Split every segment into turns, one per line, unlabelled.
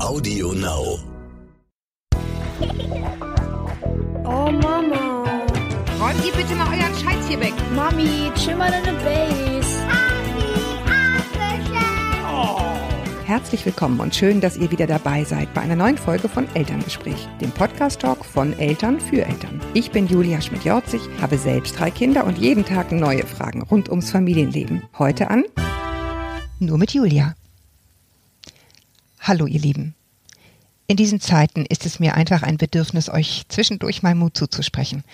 Audio Now.
Oh Mama.
Räumt ihr bitte mal euren Scheiß hier weg.
Mami, chill mal deine Base.
Herzlich willkommen und schön, dass ihr wieder dabei seid bei einer neuen Folge von Elterngespräch, dem Podcast-Talk von Eltern für Eltern. Ich bin Julia Schmidt-Jorzig, habe selbst drei Kinder und jeden Tag neue Fragen rund ums Familienleben. Heute an Nur mit Julia. Hallo ihr Lieben. In diesen Zeiten ist es mir einfach ein Bedürfnis, euch zwischendurch mal Mut zuzusprechen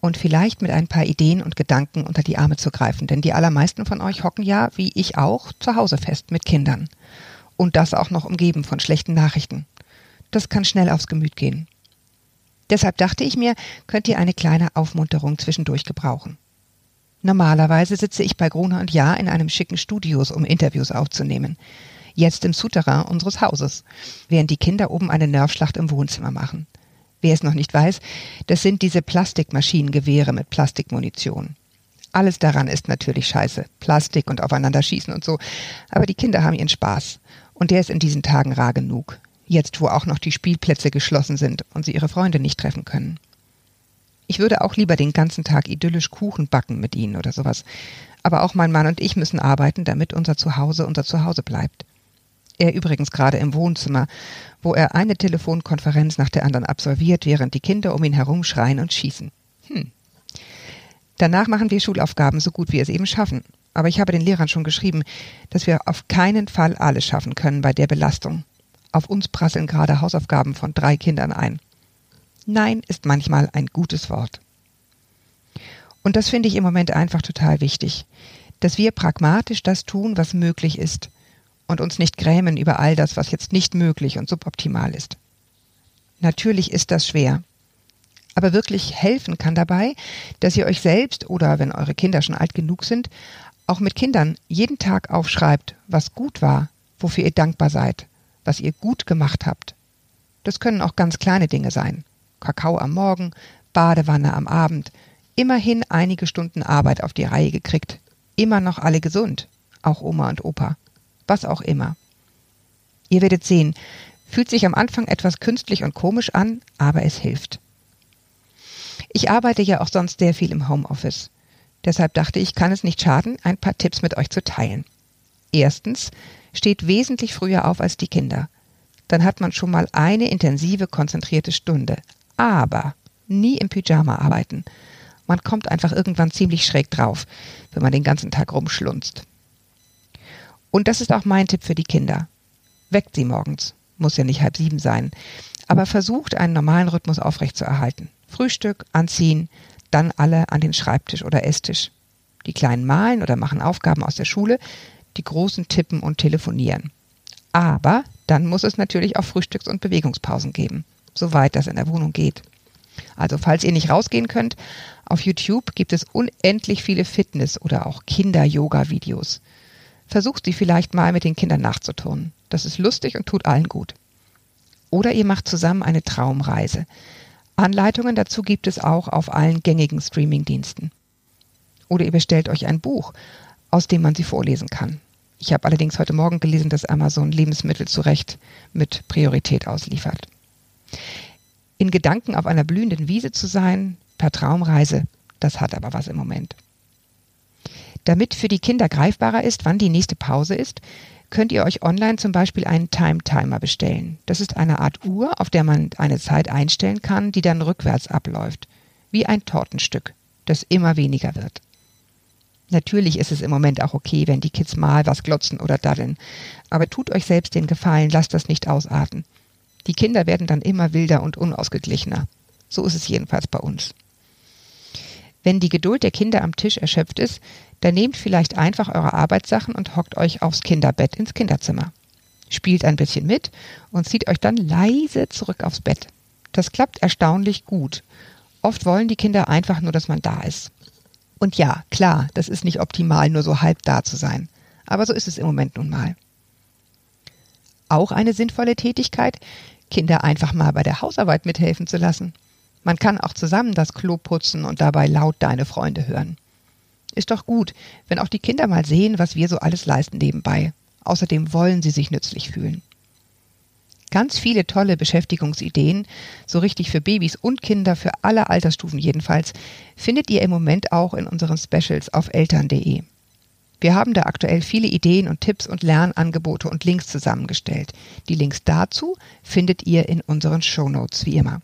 und vielleicht mit ein paar Ideen und Gedanken unter die Arme zu greifen, denn die allermeisten von euch hocken ja, wie ich auch, zu Hause fest mit Kindern. Und das auch noch umgeben von schlechten Nachrichten. Das kann schnell aufs Gemüt gehen. Deshalb dachte ich mir, könnt ihr eine kleine Aufmunterung zwischendurch gebrauchen. Normalerweise sitze ich bei Gruner und Jahr in einem schicken Studios, um Interviews aufzunehmen. Jetzt im Souterrain unseres Hauses, während die Kinder oben eine Nervschlacht im Wohnzimmer machen. Wer es noch nicht weiß, das sind diese Plastikmaschinengewehre mit Plastikmunition. Alles daran ist natürlich scheiße. Plastik und aufeinander schießen und so. Aber die Kinder haben ihren Spaß. Und der ist in diesen Tagen rar genug. Jetzt, wo auch noch die Spielplätze geschlossen sind und sie ihre Freunde nicht treffen können. Ich würde auch lieber den ganzen Tag idyllisch Kuchen backen mit ihnen oder sowas. Aber auch mein Mann und ich müssen arbeiten, damit unser Zuhause unser Zuhause bleibt. Er übrigens gerade im Wohnzimmer, wo er eine Telefonkonferenz nach der anderen absolviert, während die Kinder um ihn herum schreien und schießen. Hm. Danach machen wir Schulaufgaben so gut wir es eben schaffen. Aber ich habe den Lehrern schon geschrieben, dass wir auf keinen Fall alles schaffen können bei der Belastung. Auf uns prasseln gerade Hausaufgaben von drei Kindern ein. Nein ist manchmal ein gutes Wort. Und das finde ich im Moment einfach total wichtig, dass wir pragmatisch das tun, was möglich ist und uns nicht grämen über all das, was jetzt nicht möglich und suboptimal ist. Natürlich ist das schwer. Aber wirklich helfen kann dabei, dass ihr euch selbst oder wenn eure Kinder schon alt genug sind, auch mit Kindern jeden Tag aufschreibt, was gut war, wofür ihr dankbar seid, was ihr gut gemacht habt. Das können auch ganz kleine Dinge sein. Kakao am Morgen, Badewanne am Abend, immerhin einige Stunden Arbeit auf die Reihe gekriegt, immer noch alle gesund, auch Oma und Opa, was auch immer. Ihr werdet sehen, fühlt sich am Anfang etwas künstlich und komisch an, aber es hilft. Ich arbeite ja auch sonst sehr viel im Homeoffice. Deshalb dachte ich, kann es nicht schaden, ein paar Tipps mit euch zu teilen. Erstens, steht wesentlich früher auf als die Kinder. Dann hat man schon mal eine intensive, konzentrierte Stunde. Aber nie im Pyjama arbeiten. Man kommt einfach irgendwann ziemlich schräg drauf, wenn man den ganzen Tag rumschlunzt. Und das ist auch mein Tipp für die Kinder. Weckt sie morgens. Muss ja nicht halb sieben sein. Aber versucht, einen normalen Rhythmus aufrechtzuerhalten. Frühstück, anziehen, dann alle an den Schreibtisch oder Esstisch. Die Kleinen malen oder machen Aufgaben aus der Schule, die Großen tippen und telefonieren. Aber dann muss es natürlich auch Frühstücks- und Bewegungspausen geben, soweit das in der Wohnung geht. Also falls ihr nicht rausgehen könnt, auf YouTube gibt es unendlich viele Fitness- oder auch Kinder-Yoga-Videos. Versucht sie vielleicht mal mit den Kindern nachzuturnen. Das ist lustig und tut allen gut. Oder ihr macht zusammen eine Traumreise. Anleitungen dazu gibt es auch auf allen gängigen Streamingdiensten. Oder ihr bestellt euch ein Buch, aus dem man sie vorlesen kann. Ich habe allerdings heute Morgen gelesen, dass Amazon Lebensmittel zu Recht mit Priorität ausliefert. In Gedanken auf einer blühenden Wiese zu sein, per Traumreise, das hat aber was im Moment. Damit für die Kinder greifbarer ist, wann die nächste Pause ist, könnt ihr euch online zum Beispiel einen Time-Timer bestellen. Das ist eine Art Uhr, auf der man eine Zeit einstellen kann, die dann rückwärts abläuft. Wie ein Tortenstück, das immer weniger wird. Natürlich ist es im Moment auch okay, wenn die Kids mal was glotzen oder daddeln. Aber tut euch selbst den Gefallen, lasst das nicht ausarten. Die Kinder werden dann immer wilder und unausgeglichener. So ist es jedenfalls bei uns. Wenn die Geduld der Kinder am Tisch erschöpft ist, dann nehmt vielleicht einfach eure Arbeitssachen und hockt euch aufs Kinderbett ins Kinderzimmer. Spielt ein bisschen mit und zieht euch dann leise zurück aufs Bett. Das klappt erstaunlich gut. Oft wollen die Kinder einfach nur, dass man da ist. Und ja, klar, das ist nicht optimal, nur so halb da zu sein. Aber so ist es im Moment nun mal. Auch eine sinnvolle Tätigkeit, Kinder einfach mal bei der Hausarbeit mithelfen zu lassen. Man kann auch zusammen das Klo putzen und dabei laut deine Freunde hören. Ist doch gut, wenn auch die Kinder mal sehen, was wir so alles leisten nebenbei. Außerdem wollen sie sich nützlich fühlen. Ganz viele tolle Beschäftigungsideen, so richtig für Babys und Kinder, für alle Altersstufen jedenfalls, findet ihr im Moment auch in unseren Specials auf eltern.de. Wir haben da aktuell viele Ideen und Tipps und Lernangebote und Links zusammengestellt. Die Links dazu findet ihr in unseren Shownotes wie immer.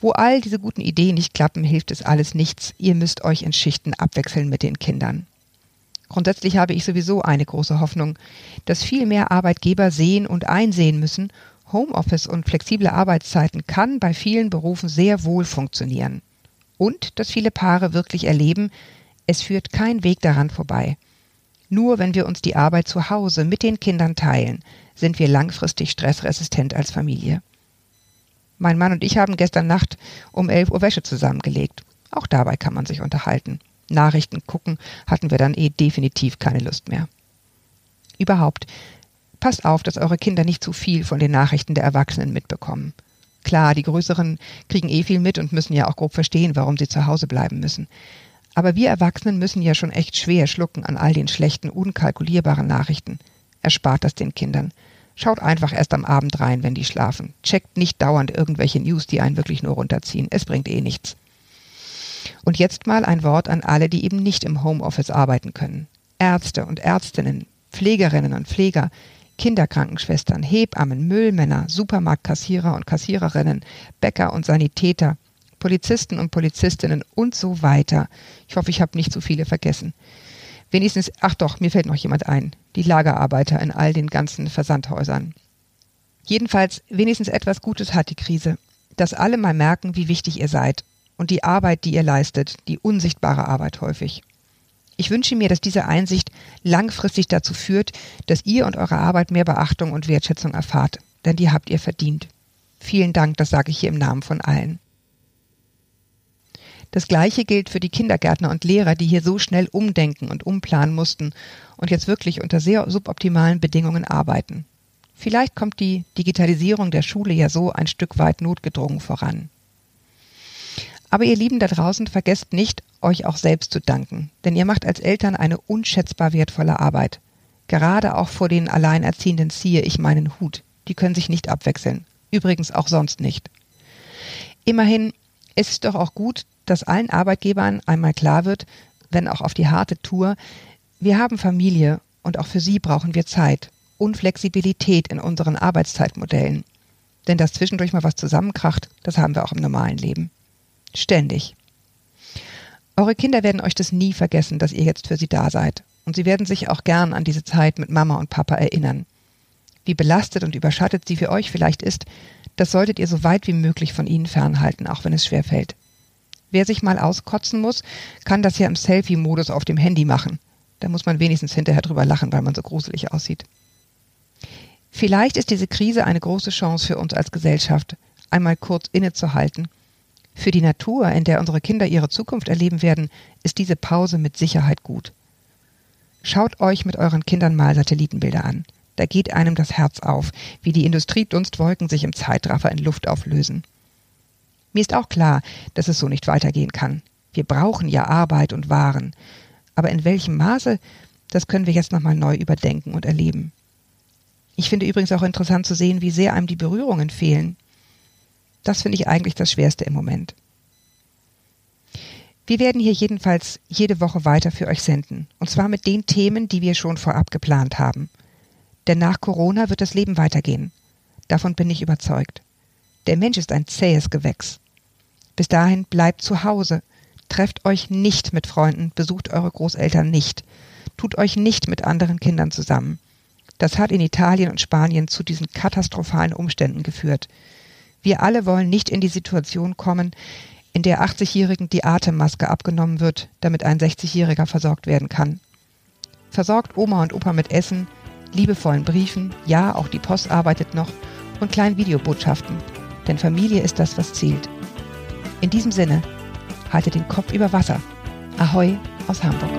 Wo all diese guten Ideen nicht klappen, hilft es alles nichts. Ihr müsst euch in Schichten abwechseln mit den Kindern. Grundsätzlich habe ich sowieso eine große Hoffnung, dass viel mehr Arbeitgeber sehen und einsehen müssen, Homeoffice und flexible Arbeitszeiten kann bei vielen Berufen sehr wohl funktionieren. Und dass viele Paare wirklich erleben, es führt kein Weg daran vorbei. Nur wenn wir uns die Arbeit zu Hause mit den Kindern teilen, sind wir langfristig stressresistent als Familie. Mein Mann und ich haben gestern Nacht um 11 Uhr Wäsche zusammengelegt. Auch dabei kann man sich unterhalten. Nachrichten gucken hatten wir dann eh definitiv keine Lust mehr. Überhaupt, passt auf, dass eure Kinder nicht zu viel von den Nachrichten der Erwachsenen mitbekommen. Klar, die Größeren kriegen eh viel mit und müssen ja auch grob verstehen, warum sie zu Hause bleiben müssen. Aber wir Erwachsenen müssen ja schon echt schwer schlucken an all den schlechten, unkalkulierbaren Nachrichten. Erspart das den Kindern. Schaut einfach erst am Abend rein, wenn die schlafen. Checkt nicht dauernd irgendwelche News, die einen wirklich nur runterziehen. Es bringt eh nichts. Und jetzt mal ein Wort an alle, die eben nicht im Homeoffice arbeiten können. Ärzte und Ärztinnen, Pflegerinnen und Pfleger, Kinderkrankenschwestern, Hebammen, Müllmänner, Supermarktkassierer und Kassiererinnen, Bäcker und Sanitäter, Polizisten und Polizistinnen und so weiter. Ich hoffe, ich habe nicht zu viele vergessen. Wenigstens, ach doch, mir fällt noch jemand ein. Die Lagerarbeiter in all den ganzen Versandhäusern. Jedenfalls, wenigstens etwas Gutes hat die Krise. Dass alle mal merken, wie wichtig ihr seid und die Arbeit, die ihr leistet, die unsichtbare Arbeit häufig. Ich wünsche mir, dass diese Einsicht langfristig dazu führt, dass ihr und eure Arbeit mehr Beachtung und Wertschätzung erfahrt, denn die habt ihr verdient. Vielen Dank, das sage ich hier im Namen von allen. Das Gleiche gilt für die Kindergärtner und Lehrer, die hier so schnell umdenken und umplanen mussten und jetzt wirklich unter sehr suboptimalen Bedingungen arbeiten. Vielleicht kommt die Digitalisierung der Schule ja so ein Stück weit notgedrungen voran. Aber ihr Lieben da draußen, vergesst nicht, euch auch selbst zu danken, denn ihr macht als Eltern eine unschätzbar wertvolle Arbeit. Gerade auch vor den Alleinerziehenden ziehe ich meinen Hut. Die können sich nicht abwechseln. Übrigens auch sonst nicht. Immerhin ist es doch auch gut, dass allen Arbeitgebern einmal klar wird, wenn auch auf die harte Tour, wir haben Familie und auch für sie brauchen wir Zeit und Flexibilität in unseren Arbeitszeitmodellen. Denn dass zwischendurch mal was zusammenkracht, das haben wir auch im normalen Leben. Ständig. Eure Kinder werden euch das nie vergessen, dass ihr jetzt für sie da seid. Und sie werden sich auch gern an diese Zeit mit Mama und Papa erinnern. Wie belastet und überschattet sie für euch vielleicht ist, das solltet ihr so weit wie möglich von ihnen fernhalten, auch wenn es schwer fällt. Wer sich mal auskotzen muss, kann das ja im Selfie-Modus auf dem Handy machen. Da muss man wenigstens hinterher drüber lachen, weil man so gruselig aussieht. Vielleicht ist diese Krise eine große Chance für uns als Gesellschaft, einmal kurz innezuhalten für die Natur, in der unsere Kinder ihre Zukunft erleben werden, ist diese Pause mit Sicherheit gut. Schaut euch mit euren Kindern mal Satellitenbilder an. Da geht einem das Herz auf, wie die Industriedunstwolken sich im Zeitraffer in Luft auflösen. Mir ist auch klar, dass es so nicht weitergehen kann. Wir brauchen ja Arbeit und Waren. Aber in welchem Maße, das können wir jetzt nochmal neu überdenken und erleben. Ich finde übrigens auch interessant zu sehen, wie sehr einem die Berührungen fehlen. Das finde ich eigentlich das Schwerste im Moment. Wir werden hier jedenfalls jede Woche weiter für euch senden. Und zwar mit den Themen, die wir schon vorab geplant haben. Denn nach Corona wird das Leben weitergehen. Davon bin ich überzeugt. Der Mensch ist ein zähes Gewächs. Bis dahin bleibt zu Hause. Trefft euch nicht mit Freunden, besucht eure Großeltern nicht. Tut euch nicht mit anderen Kindern zusammen. Das hat in Italien und Spanien zu diesen katastrophalen Umständen geführt. Wir alle wollen nicht in die Situation kommen, in der 80-Jährigen die Atemmaske abgenommen wird, damit ein 60-Jähriger versorgt werden kann. Versorgt Oma und Opa mit Essen, liebevollen Briefen, ja, auch die Post arbeitet noch und kleinen Videobotschaften. Denn Familie ist das, was zählt. In diesem Sinne, haltet den Kopf über Wasser. Ahoi aus Hamburg.